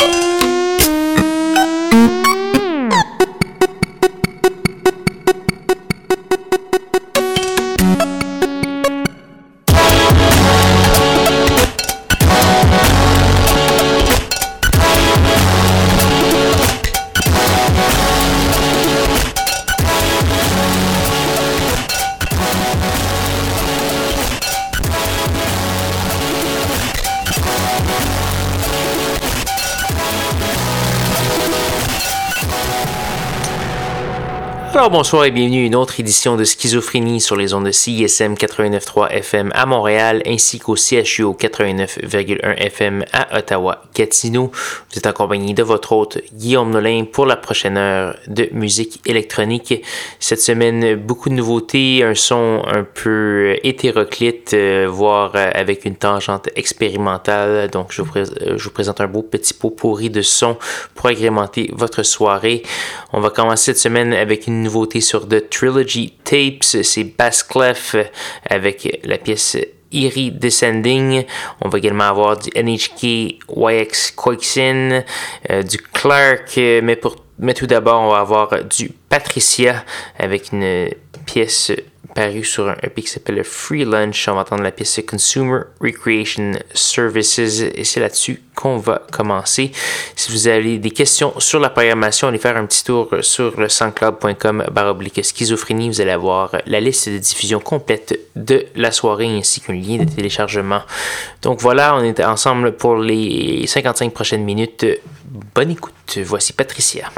Alors bonsoir et bienvenue à une autre édition de Schizophrénie sur les ondes de CISM 89.3 FM à Montréal ainsi qu'au CHUO 89.1 FM à Ottawa-Gatineau. Vous êtes en compagnie de votre hôte Guillaume Nolin pour la prochaine heure de musique électronique. Cette semaine, beaucoup de nouveautés, un son un peu hétéroclite, euh, voire euh, avec une tangente expérimentale. Donc je vous, euh, je vous présente un beau petit pot pourri de son pour agrémenter votre soirée. On va commencer cette semaine avec une nouveauté sur The Trilogy Tapes, c'est Bass Clef avec la pièce Eerie Descending. On va également avoir du NHK YX Quixin, euh, du Clark, mais, pour, mais tout d'abord, on va avoir du Patricia avec une pièce paru sur un EP qui s'appelle Free Lunch. On va entendre la pièce Consumer Recreation Services et c'est là-dessus qu'on va commencer. Si vous avez des questions sur la programmation, allez faire un petit tour sur le soundcloud.com baroblique schizophrénie. Vous allez avoir la liste de diffusion complète de la soirée ainsi qu'un lien de téléchargement. Donc voilà, on est ensemble pour les 55 prochaines minutes. Bonne écoute. Voici Patricia.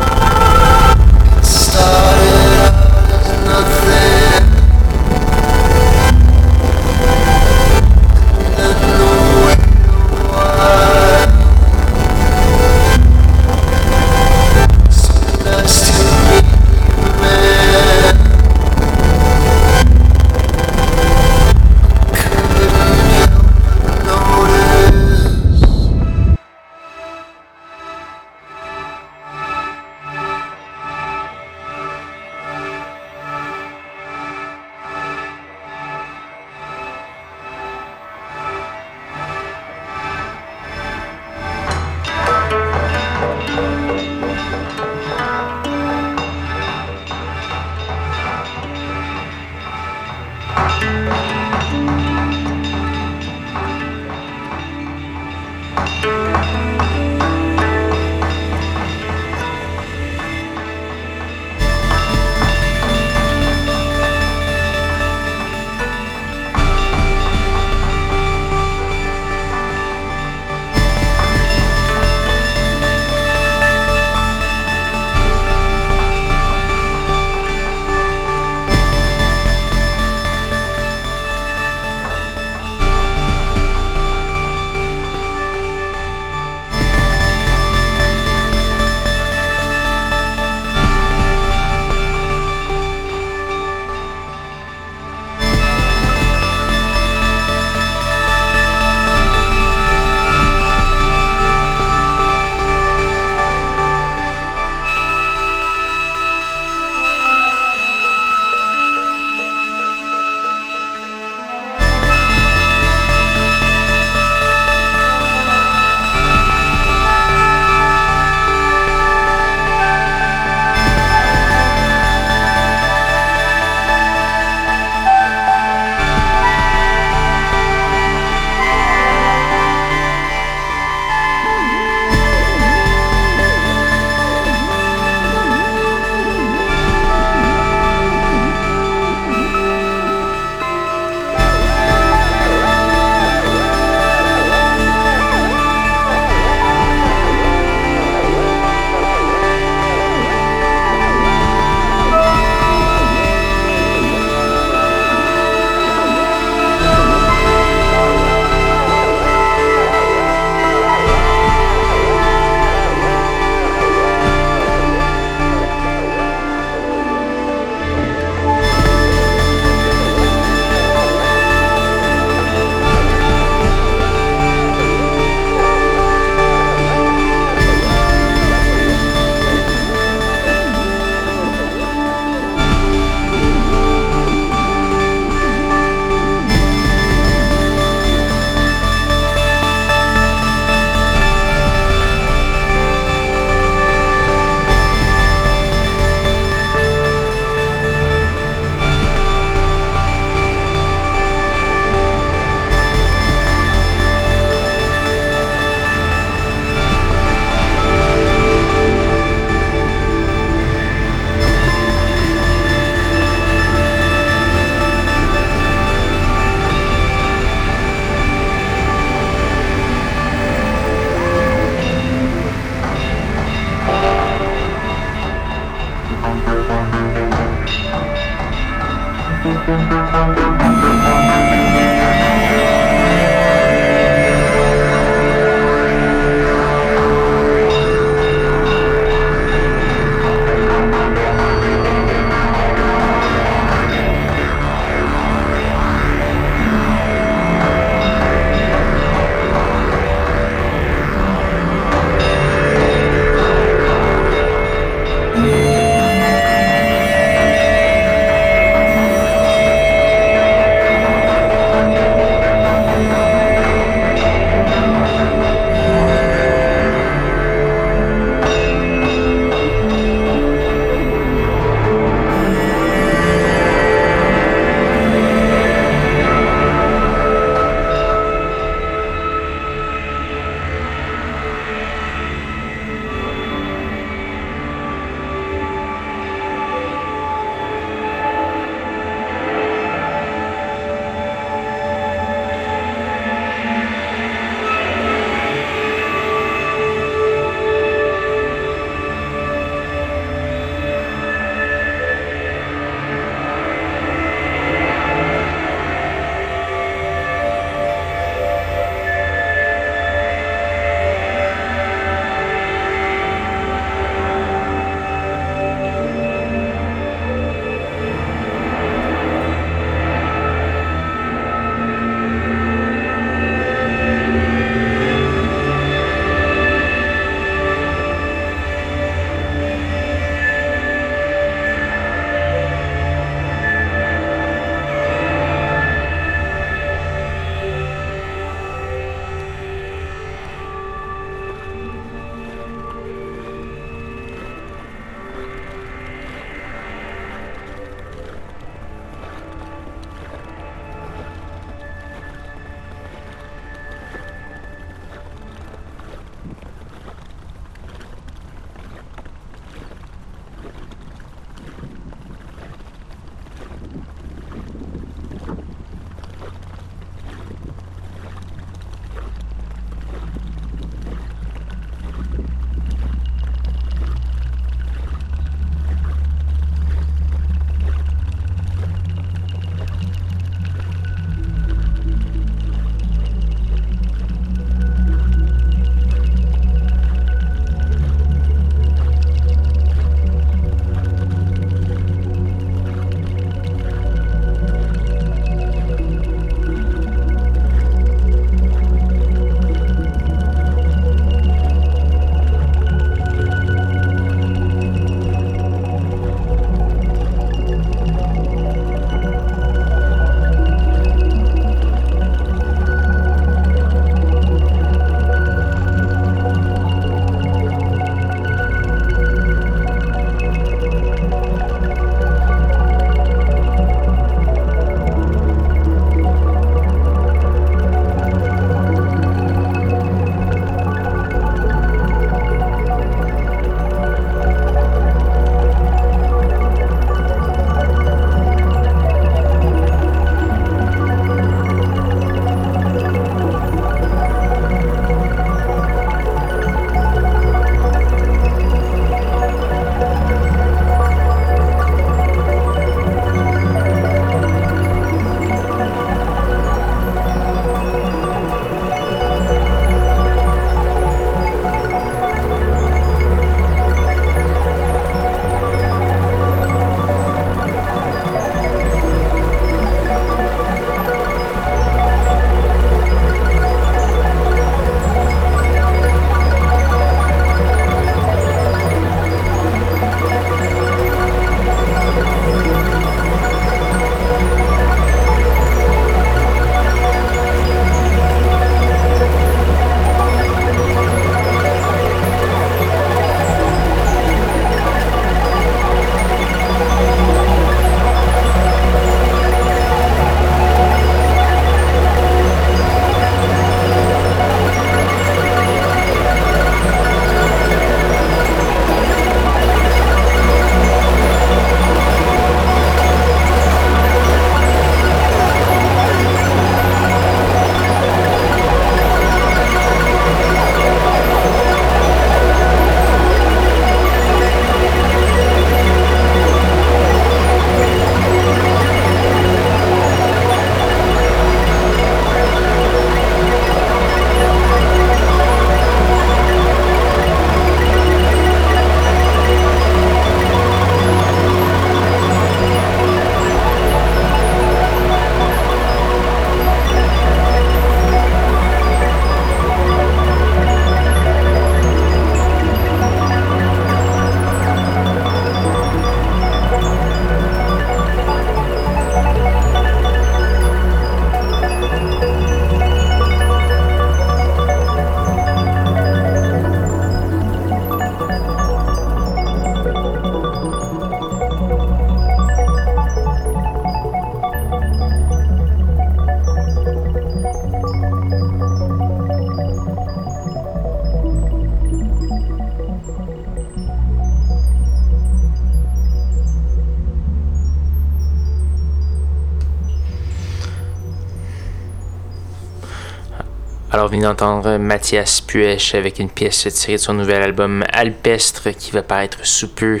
Venez d'entendre Mathias Puech avec une pièce tirée de son nouvel album Alpestre qui va paraître sous peu.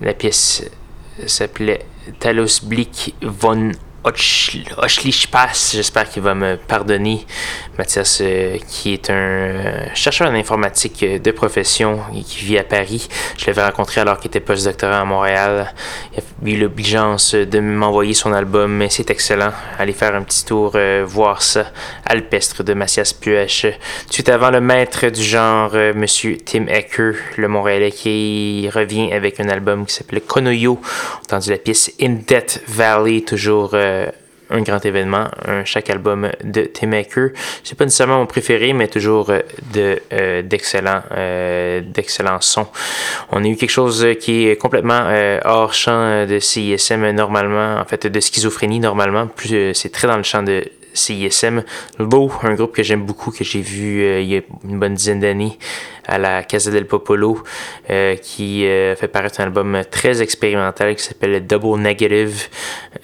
La pièce s'appelait Talos Blick von Pass, j'espère qu'il va me pardonner. Mathias, euh, qui est un euh, chercheur en informatique de profession et qui vit à Paris. Je l'avais rencontré alors qu'il était postdoctorat à Montréal. Il a eu l'obligeance de m'envoyer son album, mais c'est excellent. Allez faire un petit tour, euh, voir ça. Alpestre de Mathias Puech. Tout avant le maître du genre, Monsieur Tim Ecker, le Montréalais, qui revient avec un album qui s'appelle Konoyo. Entendu la pièce In Death Valley, toujours un grand événement, chaque album de Tim Aker. C'est pas nécessairement mon préféré, mais toujours euh, de euh, euh, d'excellents sons. On a eu quelque chose qui est complètement hors champ de CISM normalement, en fait de schizophrénie normalement. Plus c'est très dans le champ de CISM. Low, un groupe que j'aime beaucoup, que j'ai vu il y a une bonne dizaine d'années à la Casa del Popolo, euh, qui euh, fait paraître un album très expérimental qui s'appelle Double Negative.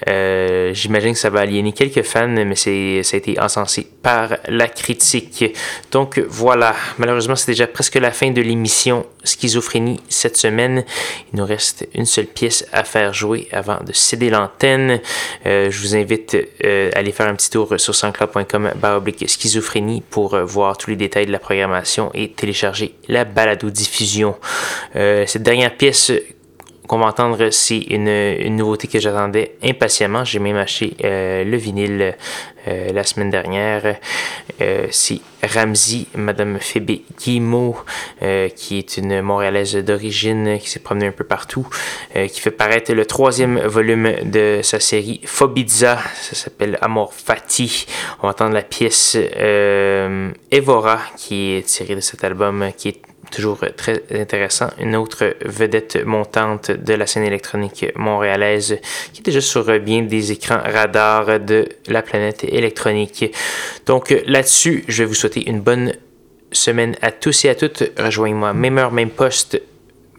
Euh, j'imagine que ça va aliéner quelques fans, mais ça a été encensé par la critique. Donc voilà, malheureusement c'est déjà presque la fin de l'émission Schizophrénie cette semaine. Il nous reste une seule pièce à faire jouer avant de céder l'antenne. je vous invite à aller faire un petit tour sur sanscloud.com schizophrénie pour voir tous les détails de la programmation et télécharger la balado-diffusion. Euh, cette dernière pièce qu'on va entendre, c'est une, nouveauté que j'attendais impatiemment. J'ai même acheté euh, le vinyle euh, la semaine dernière. c'est Ramsey, Madame Phoebe Guillemot, qui est une Montréalaise d'origine, qui s'est promenée un peu partout, qui fait paraître le troisième volume de sa série Phobidza. Ça s'appelle Amor Fati. On va entendre la pièce Evora, qui est tirée de cet album, qui est toujours très intéressant. Une autre vedette montante de la scène électronique montréalaise qui est déjà sur bien des écrans radars de la planète électronique. Donc là-dessus, je vais vous souhaiter une bonne semaine à tous et à toutes. Rejoignez-moi même heure, même poste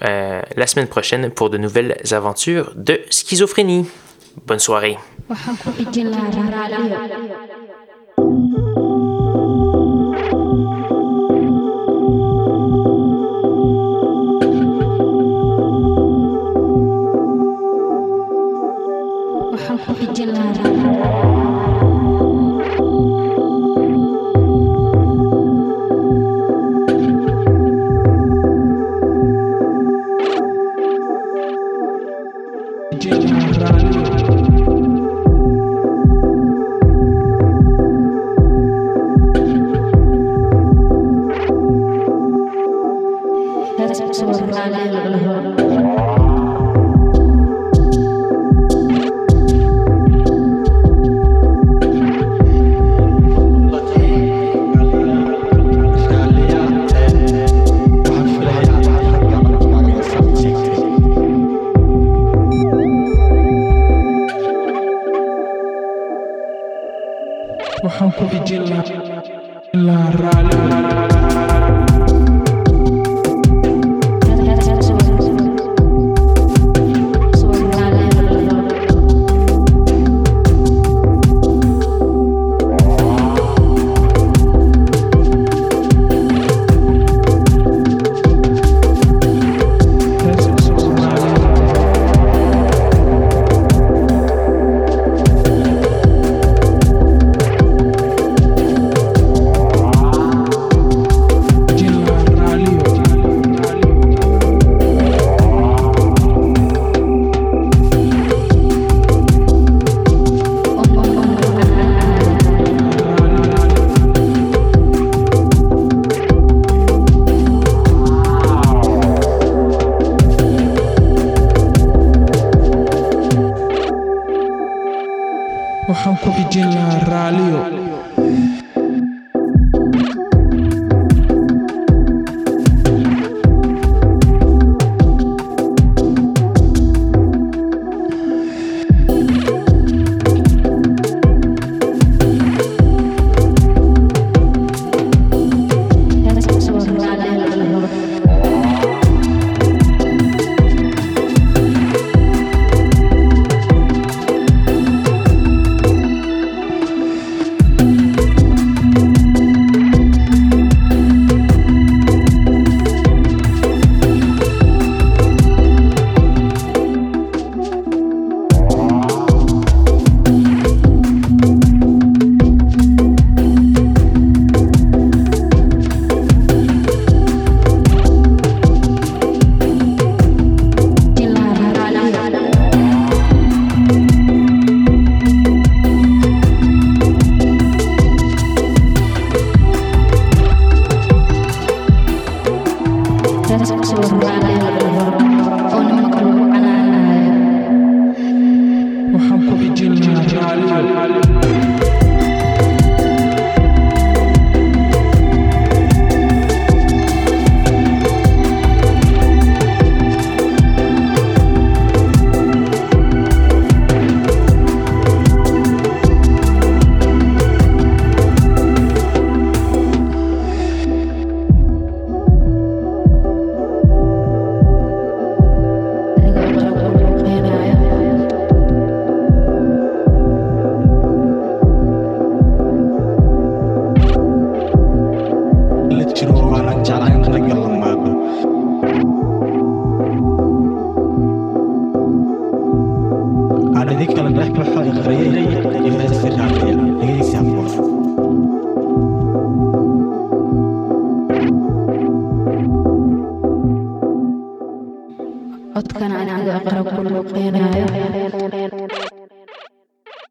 euh, la semaine prochaine pour de nouvelles aventures de schizophrénie. Bonne soirée. Killer